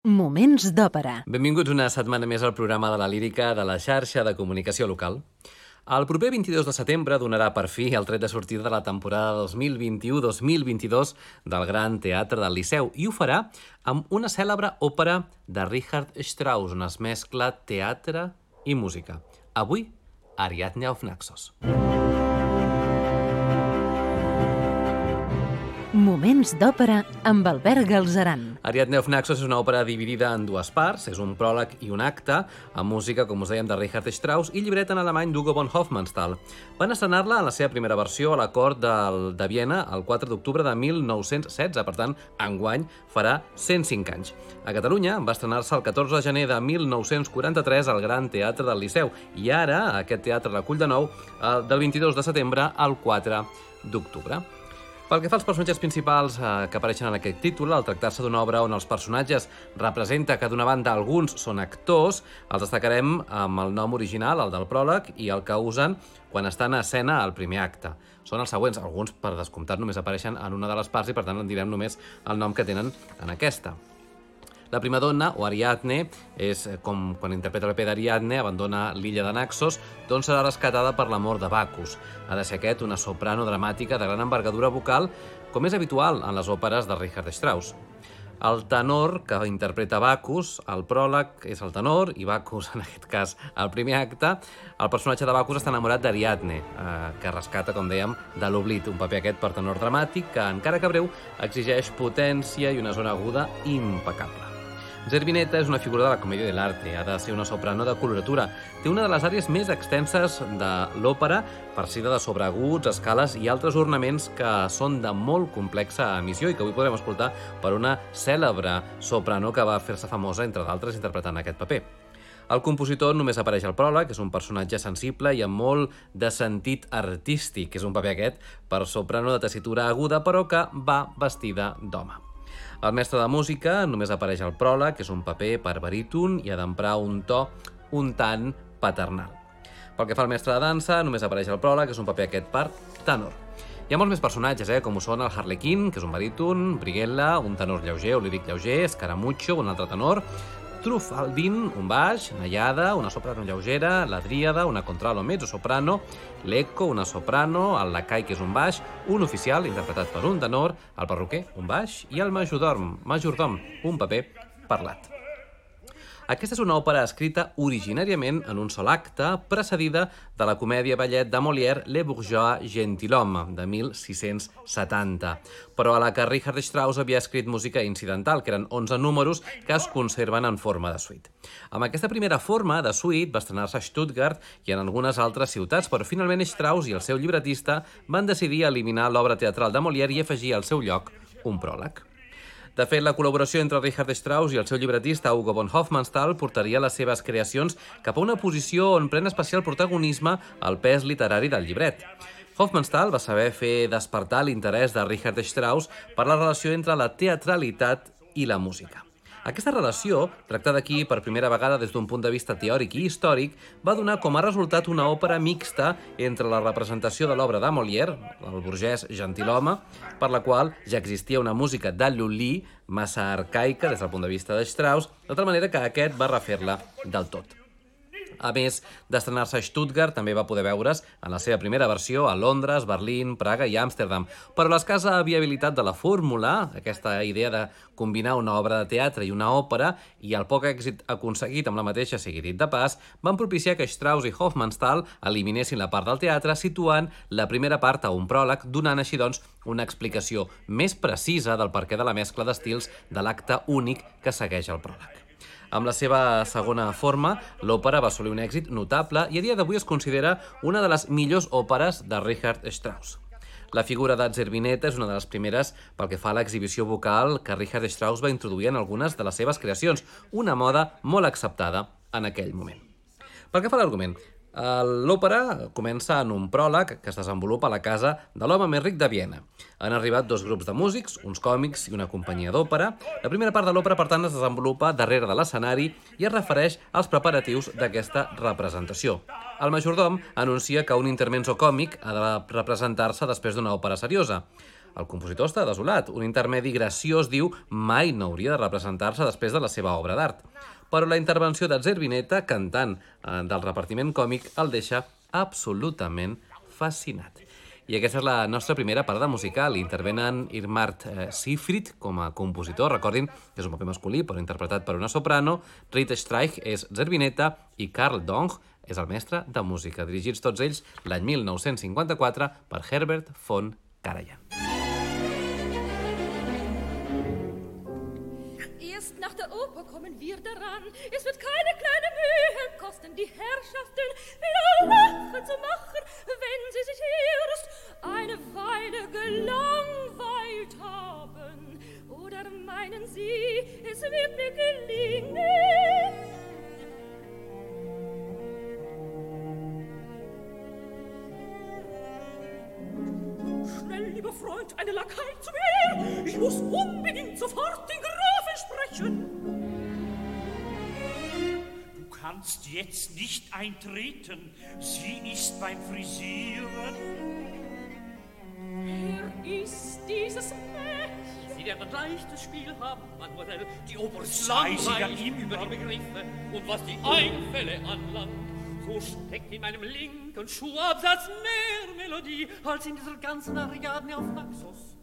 Moments d'òpera. Benvinguts una setmana més al programa de la lírica de la xarxa de comunicació local. El proper 22 de setembre donarà per fi el tret de sortida de la temporada 2021-2022 del Gran Teatre del Liceu i ho farà amb una cèlebre òpera de Richard Strauss, on es mescla teatre i música. Avui, Ariadne auf Naxos. Moments d'òpera amb Albert Galzeran. Ariadne of Naxos és una òpera dividida en dues parts, és un pròleg i un acte, amb música, com us dèiem, de Richard Strauss i llibret en alemany d'Hugo von Hofmannsthal. Van estrenar-la en la seva primera versió a la cort del, de Viena el 4 d'octubre de 1916, per tant, enguany farà 105 anys. A Catalunya va estrenar-se el 14 de gener de 1943 al Gran Teatre del Liceu i ara aquest teatre recull de nou eh, del 22 de setembre al 4 d'octubre. Pel que fa als personatges principals eh, que apareixen en aquest títol, al tractar-se d'una obra on els personatges representa que d'una banda alguns són actors, els destacarem amb el nom original, el del pròleg, i el que usen quan estan a escena al primer acte. Són els següents, alguns per descomptat només apareixen en una de les parts i per tant en direm només el nom que tenen en aquesta. La primadonna, o Ariadne, és eh, com quan interpreta el paper d'Ariadne, abandona l'illa de Naxos, d'on serà rescatada per la mort de Bacchus. Ha de ser aquest una soprano dramàtica de gran envergadura vocal, com és habitual en les òperes de Richard Strauss. El tenor que interpreta Bacchus, el pròleg és el tenor, i Bacchus, en aquest cas, el primer acte, el personatge de Bacchus està enamorat d'Ariadne, eh, que rescata, com dèiem, de l'oblit, un paper aquest per tenor dramàtic que, encara que breu, exigeix potència i una zona aguda impecable. Zerbineta és una figura de la comèdia de l'arte, ha de ser una soprano de coloratura. Té una de les àrees més extenses de l'òpera, farcida de sobreaguts, escales i altres ornaments que són de molt complexa emissió i que avui podrem escoltar per una cèlebre soprano que va fer-se famosa, entre d'altres, interpretant aquest paper. El compositor només apareix al pròleg, és un personatge sensible i amb molt de sentit artístic, és un paper aquest per soprano de tessitura aguda, però que va vestida d'home. El mestre de música només apareix al pròleg, que és un paper per baríton i ha d'emprar un to un tant paternal. Pel que fa al mestre de dansa, només apareix al pròleg, que és un paper aquest per tenor. Hi ha molts més personatges, eh? com ho són el Harlequin, que és un baríton, Briguella, un tenor lleuger, o li dic lleuger, Escaramucho, un altre tenor, Trufaldin, un baix, Nayada, una soprano lleugera, la Dríada, una contralto mezzo-soprano, l'Eco, una soprano, el Lacai, que és un baix, un oficial, interpretat per un tenor, el perruquer, un baix, i el majordom, majordom, un paper parlat. Aquesta és una òpera escrita originàriament en un sol acte, precedida de la comèdia ballet de Molière Le Bourgeois Gentilhomme, de 1670, però a la que Richard Strauss havia escrit música incidental, que eren 11 números que es conserven en forma de suite. Amb aquesta primera forma de suite va estrenar-se a Stuttgart i en algunes altres ciutats, però finalment Strauss i el seu llibretista van decidir eliminar l'obra teatral de Molière i afegir al seu lloc un pròleg. De fet, la col·laboració entre Richard Strauss i el seu llibretista Hugo von Hofmannsthal portaria les seves creacions cap a una posició on pren especial protagonisme el pes literari del llibret. Hofmannsthal va saber fer despertar l'interès de Richard Strauss per la relació entre la teatralitat i la música. Aquesta relació, tractada aquí per primera vegada des d'un punt de vista teòric i històric, va donar com a resultat una òpera mixta entre la representació de l'obra de Molière, el burgès gentilhome, per la qual ja existia una música de Lully massa arcaica des del punt de vista de Strauss, de tal manera que aquest va refer-la del tot. A més d'estrenar-se a Stuttgart, també va poder veure's en la seva primera versió a Londres, Berlín, Praga i Amsterdam. Però l'escassa viabilitat de la fórmula, aquesta idea de combinar una obra de teatre i una òpera, i el poc èxit aconseguit amb la mateixa, sigui dit de pas, van propiciar que Strauss i Hofmannsthal eliminessin la part del teatre situant la primera part a un pròleg, donant així doncs una explicació més precisa del perquè de la mescla d'estils de l'acte únic que segueix el pròleg. Amb la seva segona forma, l'òpera va assolir un èxit notable i a dia d'avui es considera una de les millors òperes de Richard Strauss. La figura de Zerbineta és una de les primeres pel que fa a l'exhibició vocal que Richard Strauss va introduir en algunes de les seves creacions, una moda molt acceptada en aquell moment. Pel que fa a l'argument, L'òpera comença en un pròleg que es desenvolupa a la casa de l'home més ric de Viena. Han arribat dos grups de músics, uns còmics i una companyia d'òpera. La primera part de l'òpera, per tant, es desenvolupa darrere de l'escenari i es refereix als preparatius d'aquesta representació. El majordom anuncia que un intermenso còmic ha de representar-se després d'una òpera seriosa. El compositor està desolat. Un intermedi graciós diu mai no hauria de representar-se després de la seva obra d'art. Però la intervenció de Zerbineta, cantant eh, del repartiment còmic, el deixa absolutament fascinat. I aquesta és la nostra primera parada musical. Intervenen Irmart eh, Sifrit com a compositor. Recordin que és un paper masculí, però interpretat per una soprano. Rita Streich és Zerbineta i Karl Dong és el mestre de música, dirigits tots ells l'any 1954 per Herbert von Karajan. Wir daran. Es wird keine kleine Mühe kosten, die Herrschaften lachen zu machen, wenn sie sich erst eine Weile gelangweilt haben. Oder meinen Sie, es wird mir gelingen? Schnell, lieber Freund, eine Lakai zu mir! Ich muss unbedingt sofort den Grafen sprechen! Du kannst jetzt nicht eintreten. Sie ist beim Frisieren. Wer ist dieses Mädchen? Sie werden leichtes Spiel haben, Mademoiselle. Die sie langweilig ja immer. über die Begriffe. Und was die Einfälle anlangt, so steckt in meinem linken Schuhabsatz mehr Melodie als in dieser ganzen Ariadne auf Naxos.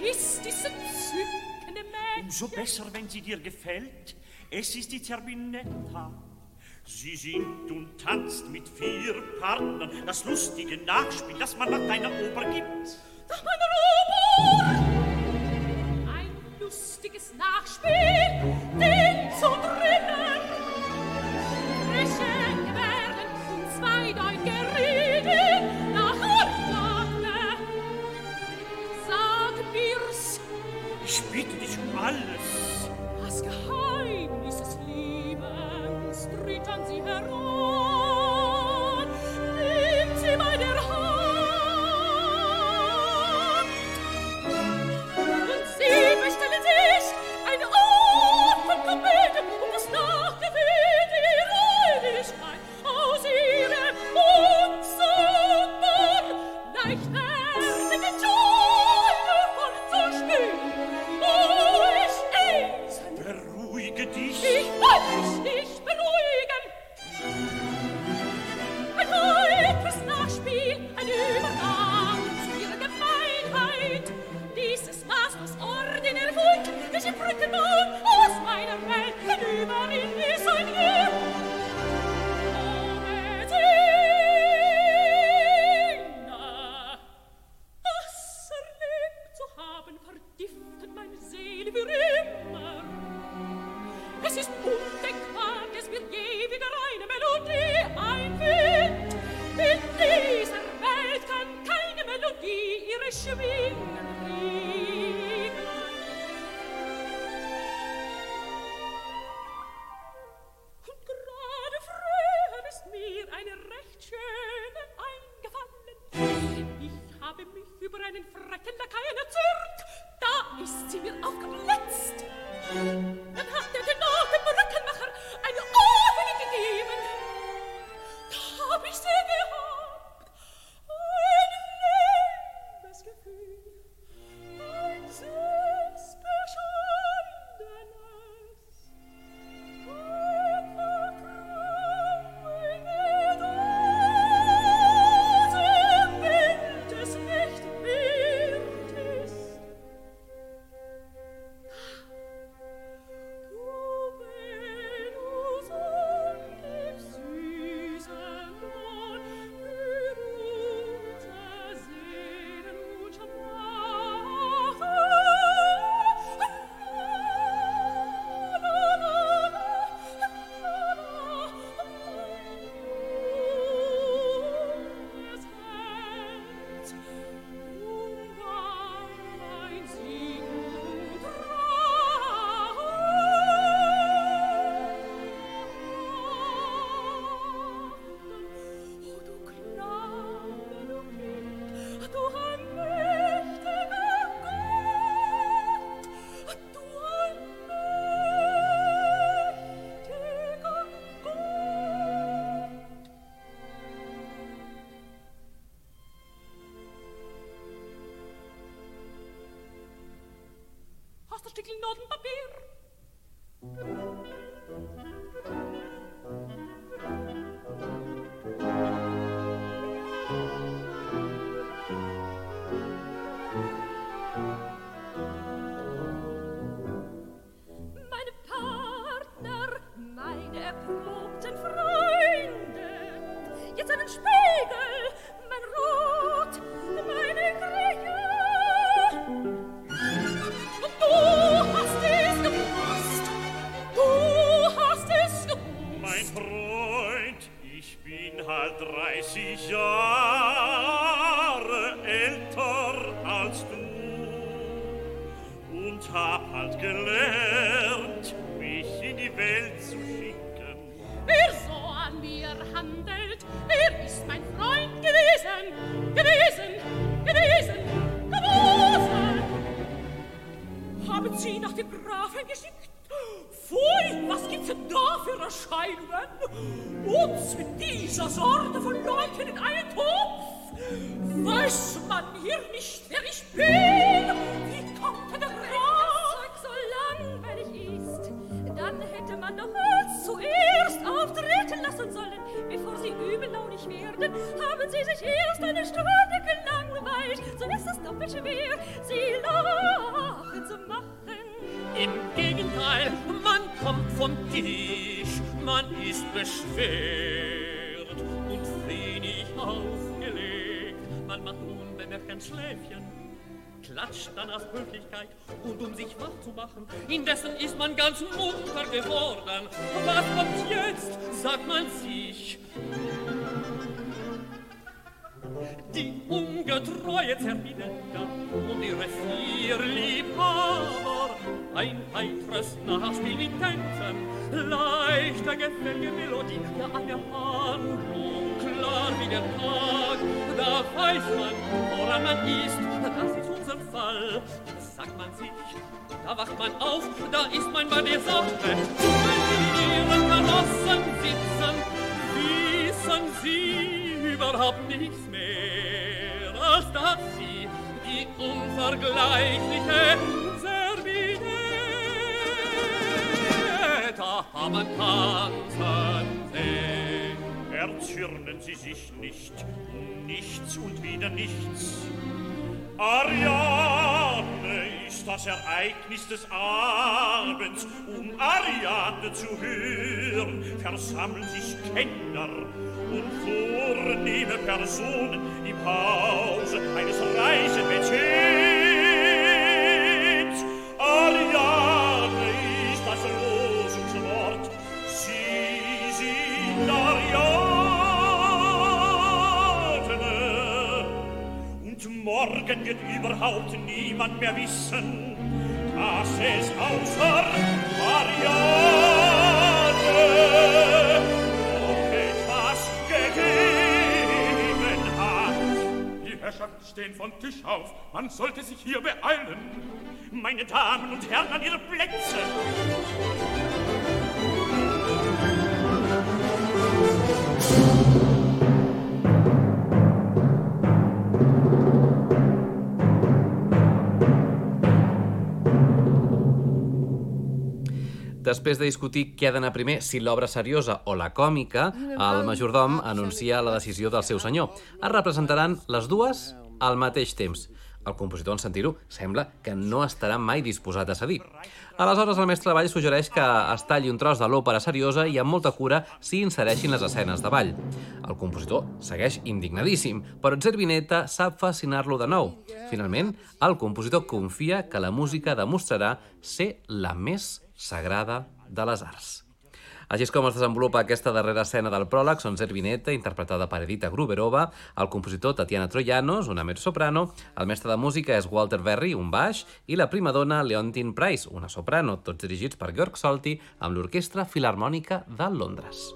Wer ist dieses entzückende Mädchen? Umso besser, wenn sie dir gefällt. Es ist die Zerbinetta. Sie singt und tanzt mit vier Partnern. Das lustige Nachspiel, das man nach deiner Oper gibt. Nach meiner Oper! Ein lustiges Nachspiel, den zu drinnen. Frische Gebärden und zweideutige Reden Spanish. Ganz munter geworden. Was kommt jetzt, sagt man sich. Die ungetreue Zerbinetta und ihre vier Liebhaber, ein heitres Nachspiel mit Tänzen, leichter gefällige Melodie, ja eine Handlung, klar wie der Tag, da weiß man, woran man ist, das ist unser Fall. Sagt man sich, da wacht man auf, da ist man bei der Sache. Wenn in ihren Karossen sitzen, wissen sie überhaupt nichts mehr, als dass sie die unvergleichliche Zerbinetta haben tanzen sehen. Erzürnen Sie sich nicht, nichts und wieder nichts. Ariadne ist das Ereignis des Abends. Um Ariadne zu hören, versammeln sich Kenner und vornehme Personen im Hause eines reichen morgen wird überhaupt niemand mehr wissen, dass es außer Ariadne noch etwas gegeben hat. Die Herrschaften stehen von Tisch auf. Man sollte sich hier beeilen. Meine Damen und Herren an ihre Plätze. Després de discutir què ha d'anar primer, si l'obra seriosa o la còmica, el majordom anuncia la decisió del seu senyor. Es representaran les dues al mateix temps. El compositor, en sentir-ho, sembla que no estarà mai disposat a cedir. Aleshores, el mestre de ball suggereix que es talli un tros de l'òpera seriosa i amb molta cura s'hi insereixin les escenes de ball. El compositor segueix indignadíssim, però Zerbinetta sap fascinar-lo de nou. Finalment, el compositor confia que la música demostrarà ser la més sagrada de les arts. Així és com es desenvolupa aquesta darrera escena del pròleg, són Zerbinetta, interpretada per Edita Gruberova, el compositor Tatiana Troyanos, una mezzosoprano, el mestre de música és Walter Berry, un baix, i la primadona Leontine Price, una soprano, tots dirigits per Georg Solti, amb l'Orquestra Filarmònica de Londres.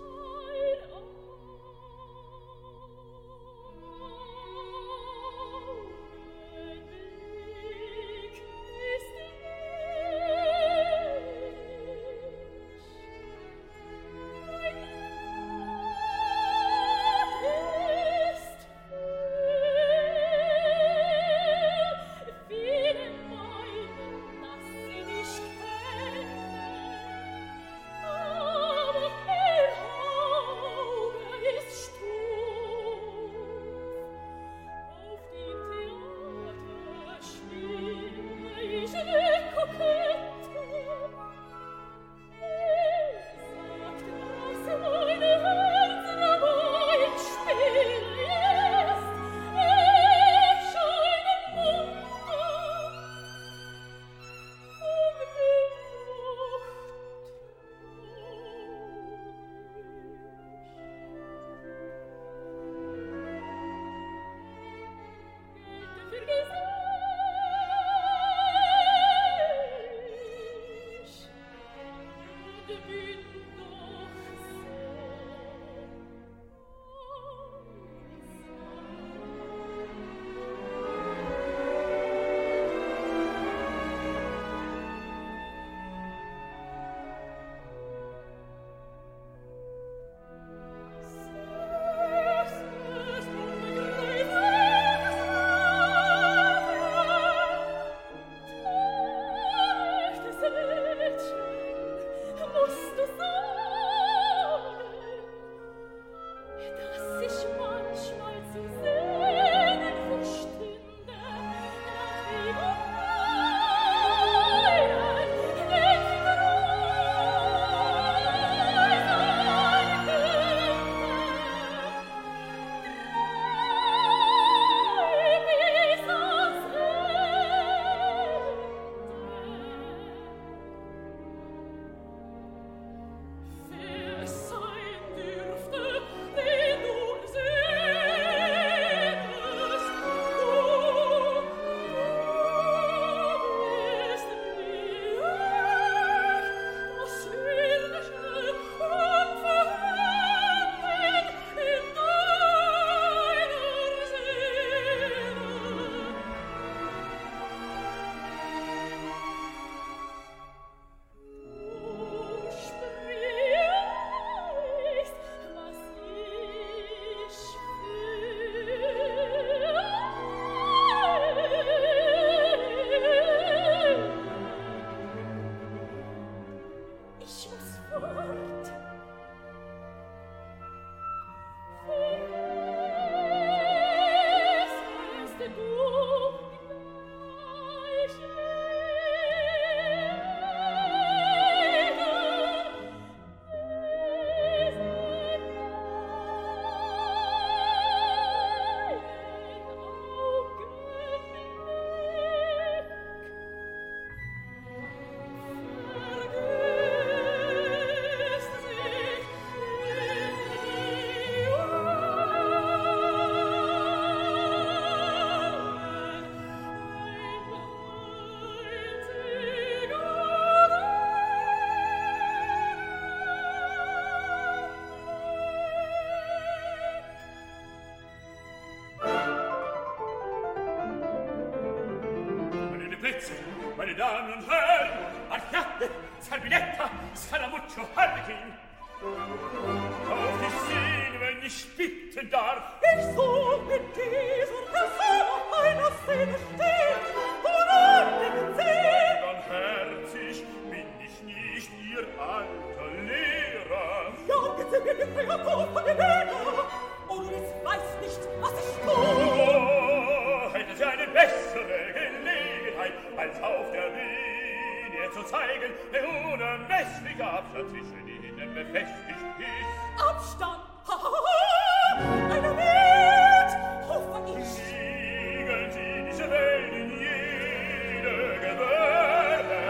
zu zeigen, der unermessliche Abstand zwischen ihnen befestigt ist. Abstand! Ha, ha, ha, Eine Welt! Hoffe ich! Siegeln Sie diese Welt in jede Gewölbe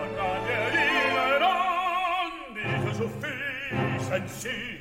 und an der Liebe an, diese Suffisenzien.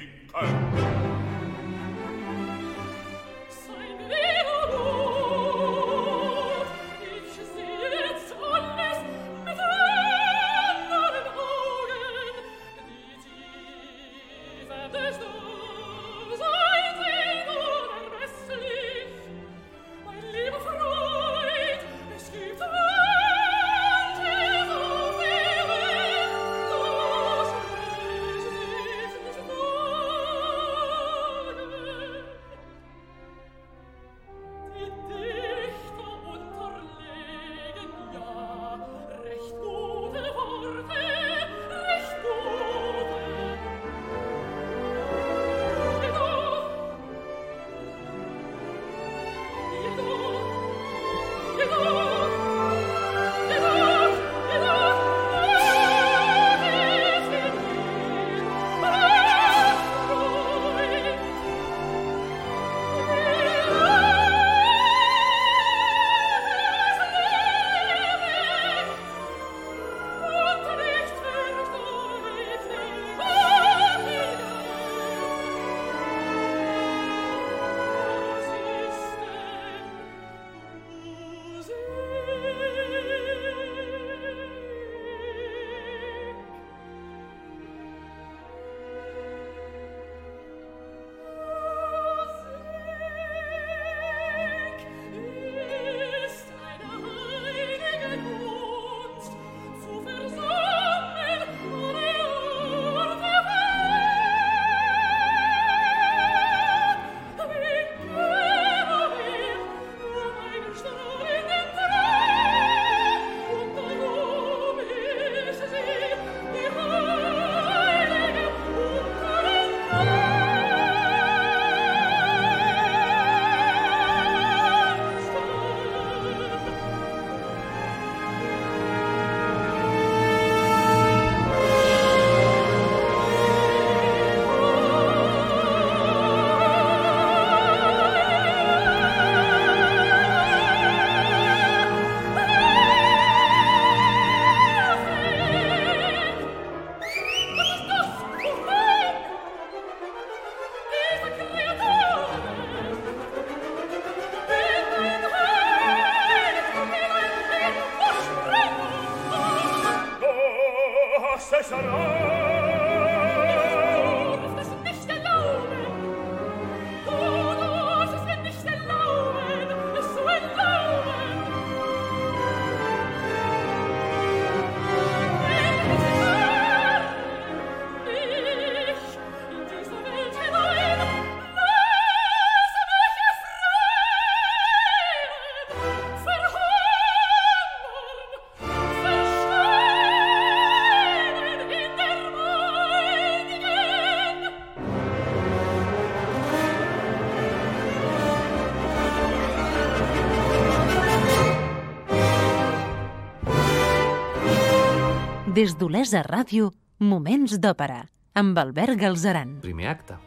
Des d'Olesa Ràdio, Moments d'Òpera, amb Albert Galzeran. Primer acte.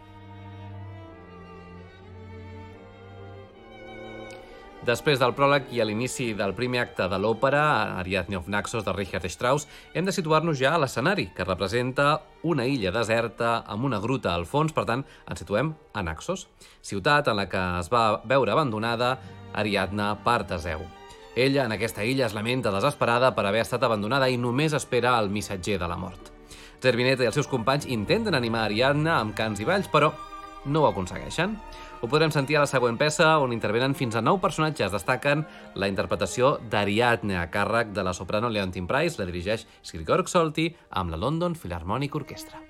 Després del pròleg i a l'inici del primer acte de l'òpera, Ariadne of Naxos de Richard Strauss, hem de situar-nos ja a l'escenari, que representa una illa deserta amb una gruta al fons, per tant, ens situem a Naxos, ciutat en la que es va veure abandonada Ariadna per Teseu. Ella, en aquesta illa, es lamenta desesperada per haver estat abandonada i només espera el missatger de la mort. Zerbineta i els seus companys intenten animar Ariadna amb cants i balls, però no ho aconsegueixen. Ho podrem sentir a la següent peça, on intervenen fins a nou personatges. Destaquen la interpretació d'Ariadne, a càrrec de la soprano Leontine Price, la dirigeix Sirgorg Solti, amb la London Philharmonic Orchestra.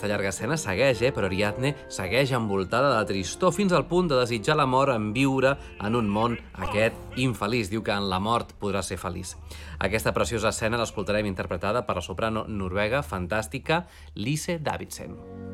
Aquesta llarga escena segueix, eh? però Ariadne segueix envoltada de tristor fins al punt de desitjar la mort en viure en un món aquest infeliç. Diu que en la mort podrà ser feliç. Aquesta preciosa escena l'escoltarem interpretada per la soprano noruega fantàstica Lise Davidsen.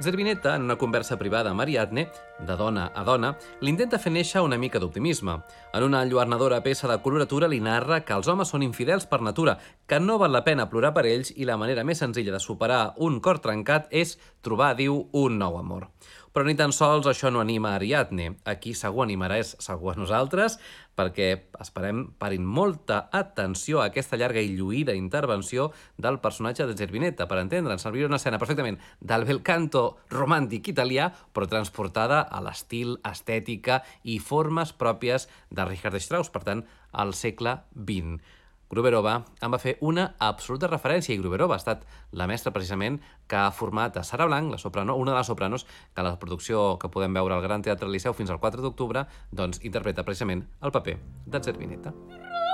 Zerbinetta, en una conversa privada amb Ariadne, de dona a dona, l'intenta fer néixer una mica d'optimisme. En una enlluernadora peça de coloratura li narra que els homes són infidels per natura, que no val la pena plorar per ells i la manera més senzilla de superar un cor trencat és trobar, diu, un nou amor. Però ni tan sols això no anima Ariadne. Aquí segur animarà és segur a nosaltres, perquè esperem parin molta atenció a aquesta llarga i lluïda intervenció del personatge de Zerbinetta, per entendre'ns, servir una escena perfectament del bel canto romàntic italià, però transportada a l'estil, estètica i formes pròpies de Richard Strauss, per tant, al segle XX. Gruberova en va fer una absoluta referència i Gruberova ha estat la mestra precisament que ha format a Sara Blanc, la soprano, una de les sopranos que la producció que podem veure al Gran Teatre Liceu fins al 4 d'octubre doncs interpreta precisament el paper Zerbinetta. Rosenmächtige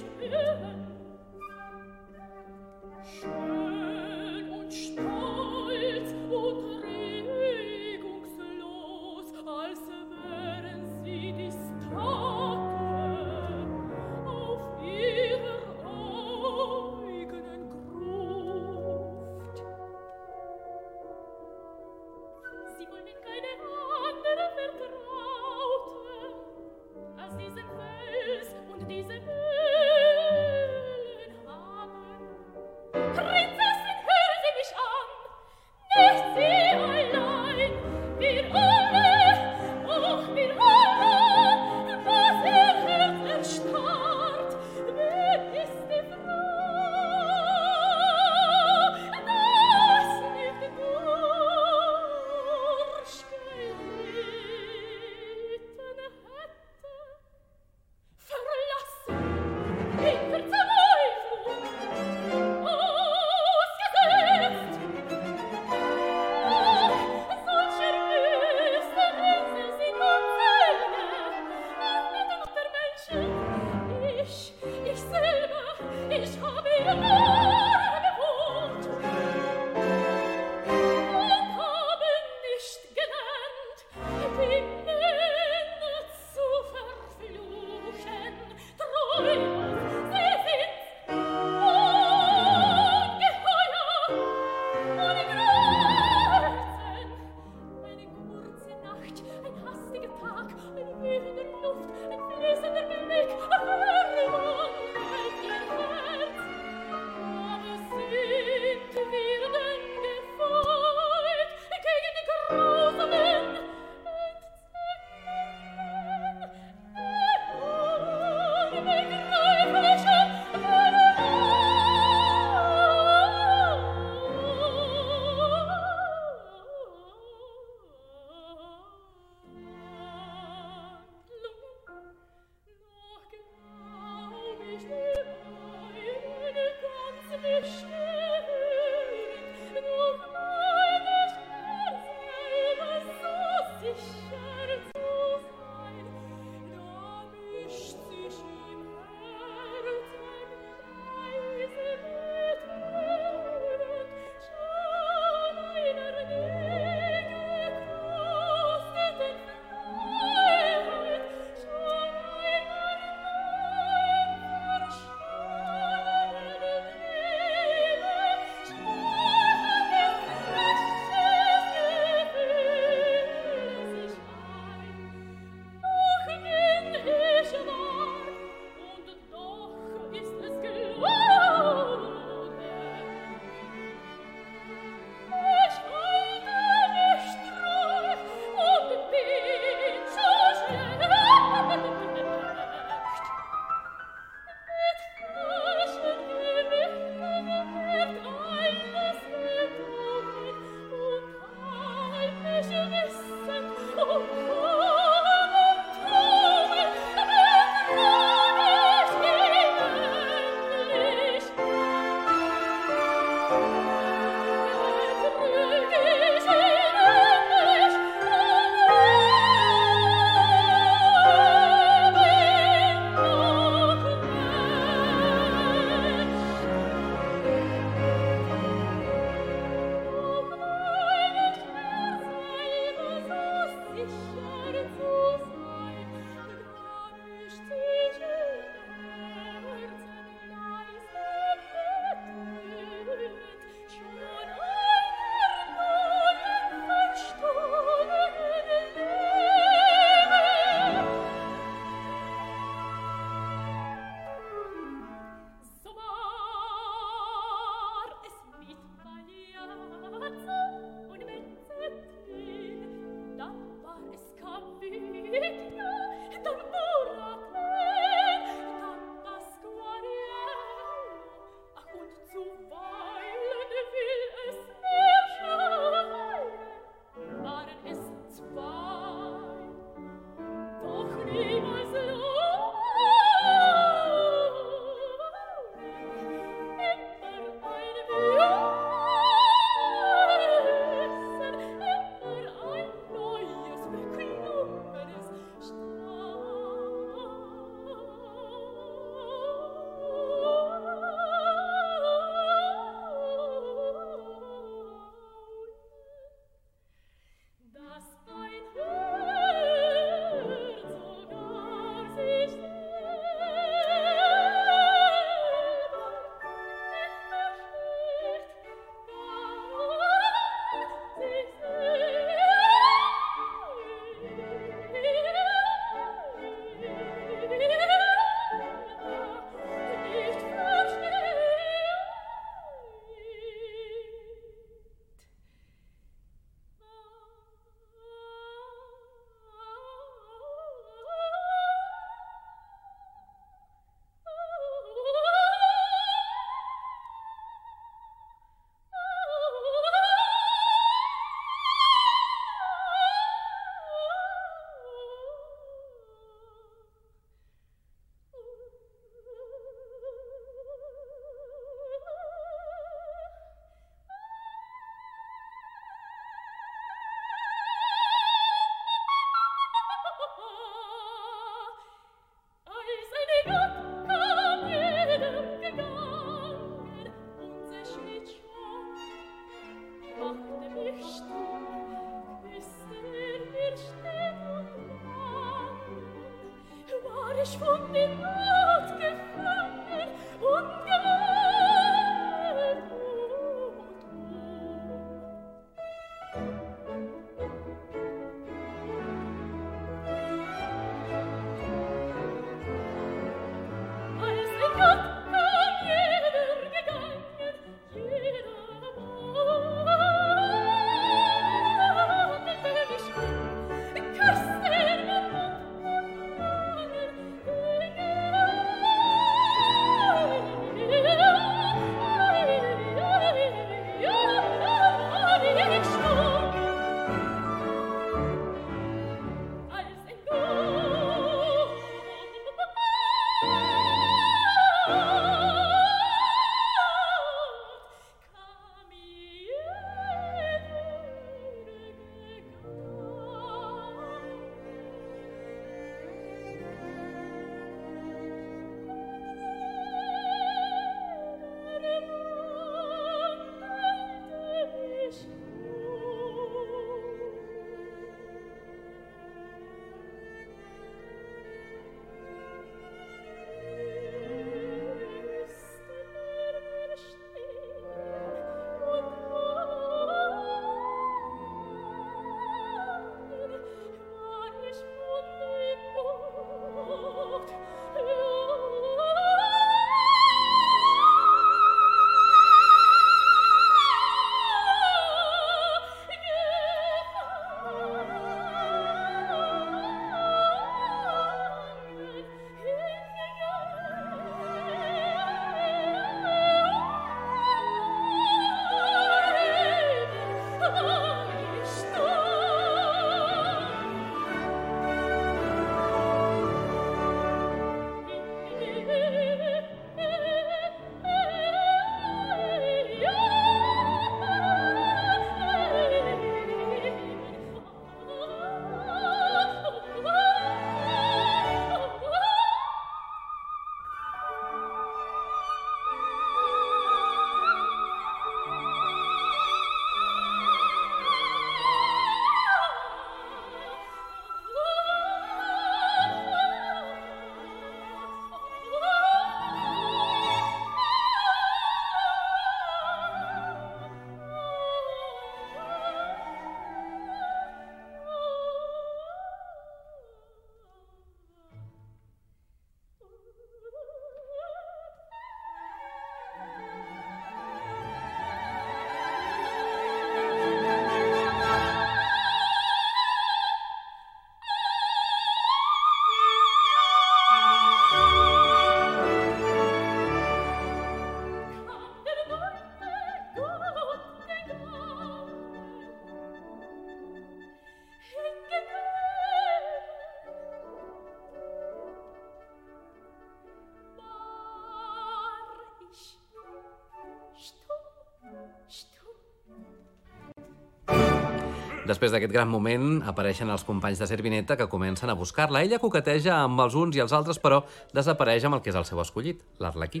Després d'aquest gran moment, apareixen els companys de Servineta que comencen a buscar-la. Ella coqueteja amb els uns i els altres, però desapareix amb el que és el seu escollit, l'Arlequí.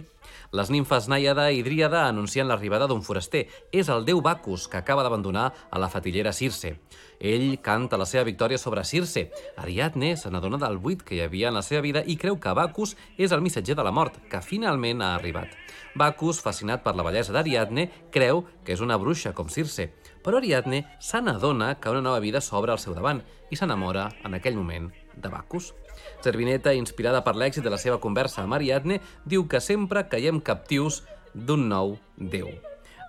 Les nimfes Nàiada i Dríada anuncien l'arribada d'un foraster. És el déu Bacus, que acaba d'abandonar a la fatillera Circe. Ell canta la seva victòria sobre Circe. Ariadne se n'adona del buit que hi havia en la seva vida i creu que Bacus és el missatger de la mort, que finalment ha arribat. Bacus, fascinat per la bellesa d'Ariadne, creu que és una bruixa com Circe. Però Ariadne se n'adona que una nova vida s'obre al seu davant i s'enamora en aquell moment de Bacus. Servineta, inspirada per l'èxit de la seva conversa amb Ariadne, diu que sempre caiem captius d'un nou Déu.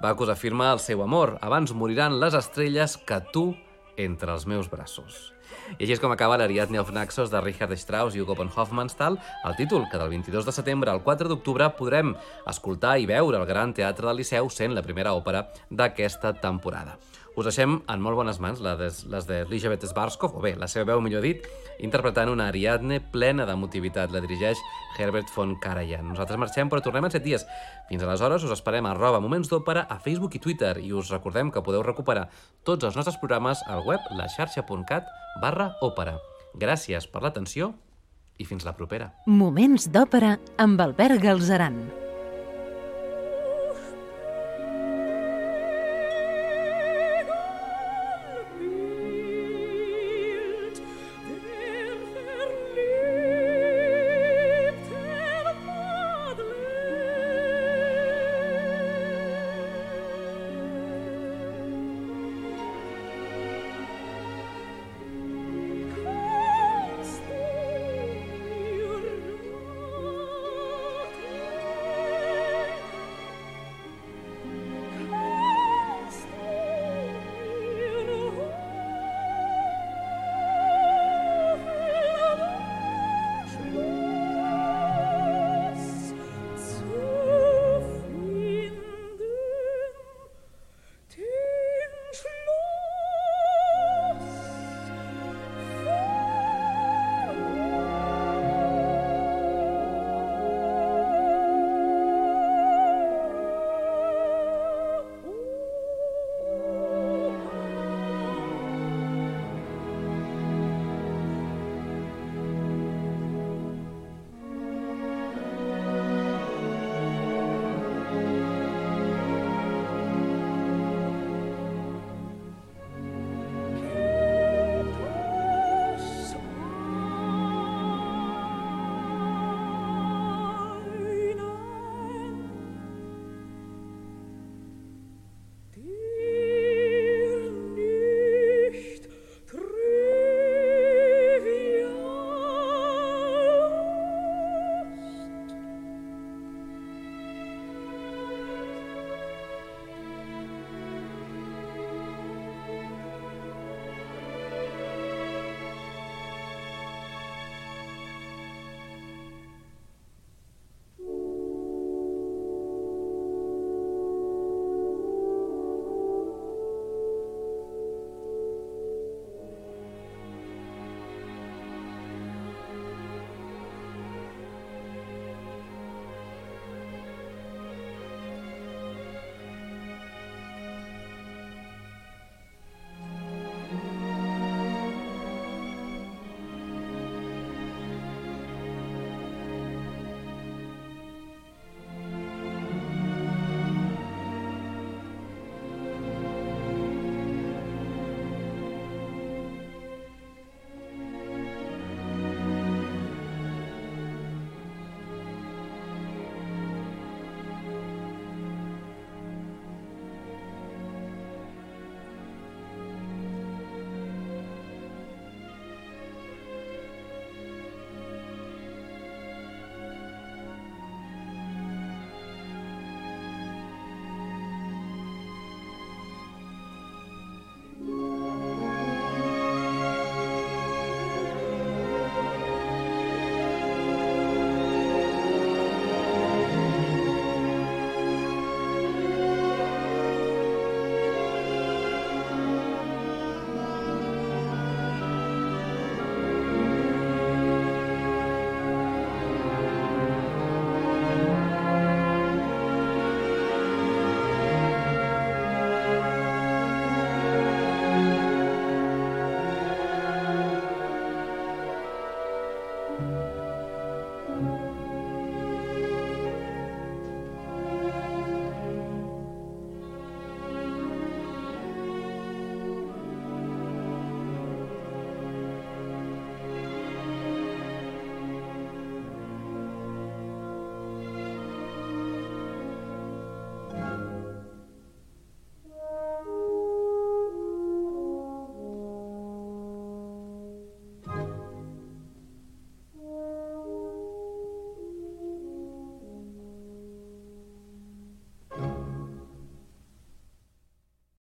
Bacus afirma el seu amor. Abans moriran les estrelles que tu entre els meus braços. I així és com acaba l'Ariadne of Naxos de Richard Strauss i Hugo von Hofmannsthal, el títol que del 22 de setembre al 4 d'octubre podrem escoltar i veure al Gran Teatre del Liceu sent la primera òpera d'aquesta temporada. Us deixem en molt bones mans les de, les de Elisabeth Svarskov, o bé, la seva veu, millor dit, interpretant una Ariadne plena d'emotivitat. La dirigeix Herbert von Karajan. Nosaltres marxem, però tornem en set dies. Fins aleshores us esperem a arroba Moments d'Òpera a Facebook i Twitter i us recordem que podeu recuperar tots els nostres programes al web laxarxa.cat barra òpera. Gràcies per l'atenció i fins la propera. Moments d'òpera amb Albert Galzeran.